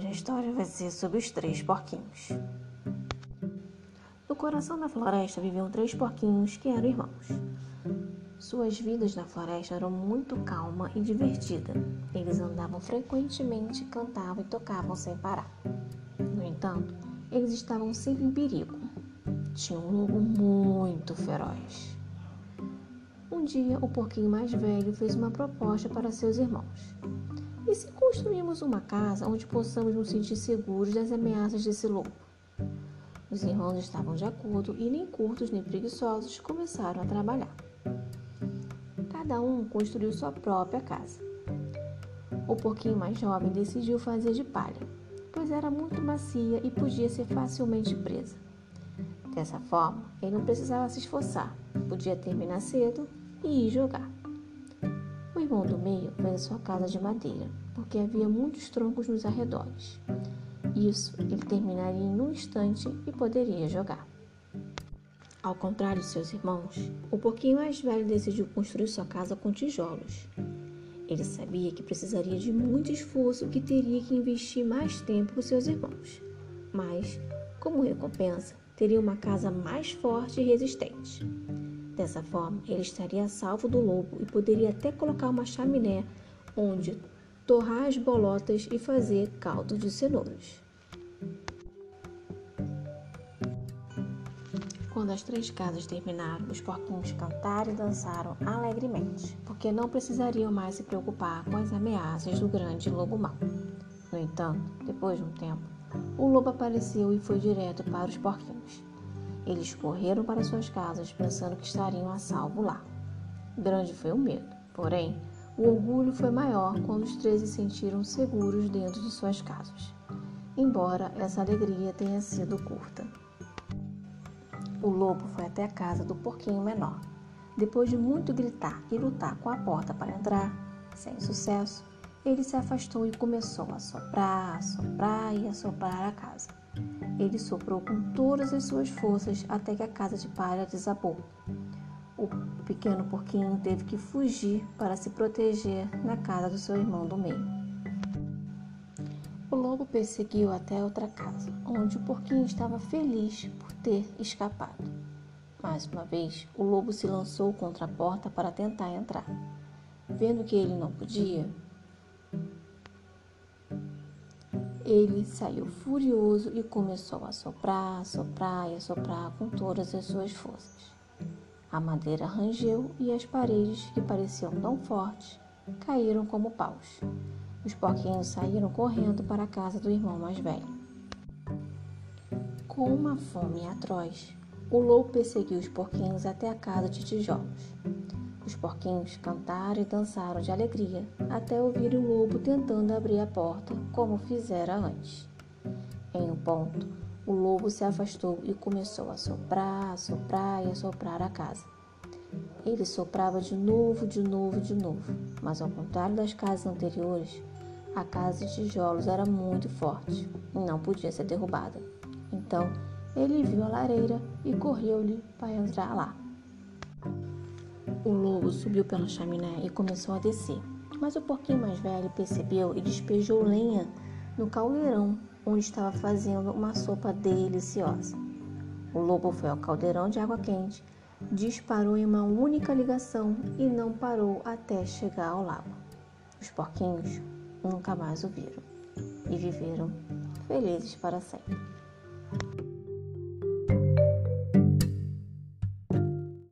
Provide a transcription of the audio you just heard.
hoje a história vai ser sobre os três porquinhos. No coração da floresta viviam três porquinhos que eram irmãos. Suas vidas na floresta eram muito calma e divertida. Eles andavam frequentemente, cantavam e tocavam sem parar. No entanto, eles estavam sempre em perigo. Tinha um lobo muito feroz. Um dia, o porquinho mais velho fez uma proposta para seus irmãos. E se construirmos uma casa onde possamos nos sentir seguros das ameaças desse lobo? Os irmãos estavam de acordo e nem curtos nem preguiçosos começaram a trabalhar. Cada um construiu sua própria casa. O porquinho mais jovem decidiu fazer de palha, pois era muito macia e podia ser facilmente presa. Dessa forma, ele não precisava se esforçar, podia terminar cedo e ir jogar. Irmão do meio fez a sua casa de madeira, porque havia muitos troncos nos arredores. Isso ele terminaria em um instante e poderia jogar. Ao contrário de seus irmãos, o pouquinho mais velho decidiu construir sua casa com tijolos. Ele sabia que precisaria de muito esforço e que teria que investir mais tempo que seus irmãos. Mas, como recompensa, teria uma casa mais forte e resistente. Dessa forma, ele estaria salvo do lobo e poderia até colocar uma chaminé onde torrar as bolotas e fazer caldo de cenouras. Quando as três casas terminaram, os porquinhos cantaram e dançaram alegremente, porque não precisariam mais se preocupar com as ameaças do grande lobo mau. No entanto, depois de um tempo, o lobo apareceu e foi direto para os porquinhos. Eles correram para suas casas pensando que estariam a salvo lá. Grande foi o medo, porém, o orgulho foi maior quando os três se sentiram seguros dentro de suas casas, embora essa alegria tenha sido curta. O lobo foi até a casa do porquinho menor. Depois de muito gritar e lutar com a porta para entrar, sem sucesso, ele se afastou e começou a soprar, a soprar e a soprar a casa. Ele soprou com todas as suas forças até que a casa de palha desabou. O pequeno porquinho teve que fugir para se proteger na casa do seu irmão do meio. O lobo perseguiu até outra casa, onde o porquinho estava feliz por ter escapado. Mais uma vez, o lobo se lançou contra a porta para tentar entrar. Vendo que ele não podia, Ele saiu furioso e começou a soprar, soprar e soprar com todas as suas forças. A madeira rangeu e as paredes, que pareciam tão fortes, caíram como paus. Os porquinhos saíram correndo para a casa do irmão mais velho. Com uma fome atroz, o lobo perseguiu os porquinhos até a casa de tijolos. Os porquinhos cantaram e dançaram de alegria até ouvir o lobo tentando abrir a porta, como fizera antes. Em um ponto, o lobo se afastou e começou a soprar, a soprar e a soprar a casa. Ele soprava de novo, de novo, de novo, mas ao contrário das casas anteriores, a casa de tijolos era muito forte e não podia ser derrubada. Então, ele viu a lareira e correu-lhe para entrar lá. O lobo subiu pela chaminé e começou a descer, mas o porquinho mais velho percebeu e despejou lenha no caldeirão onde estava fazendo uma sopa deliciosa. O lobo foi ao caldeirão de água quente, disparou em uma única ligação e não parou até chegar ao lago. Os porquinhos nunca mais o viram e viveram felizes para sempre.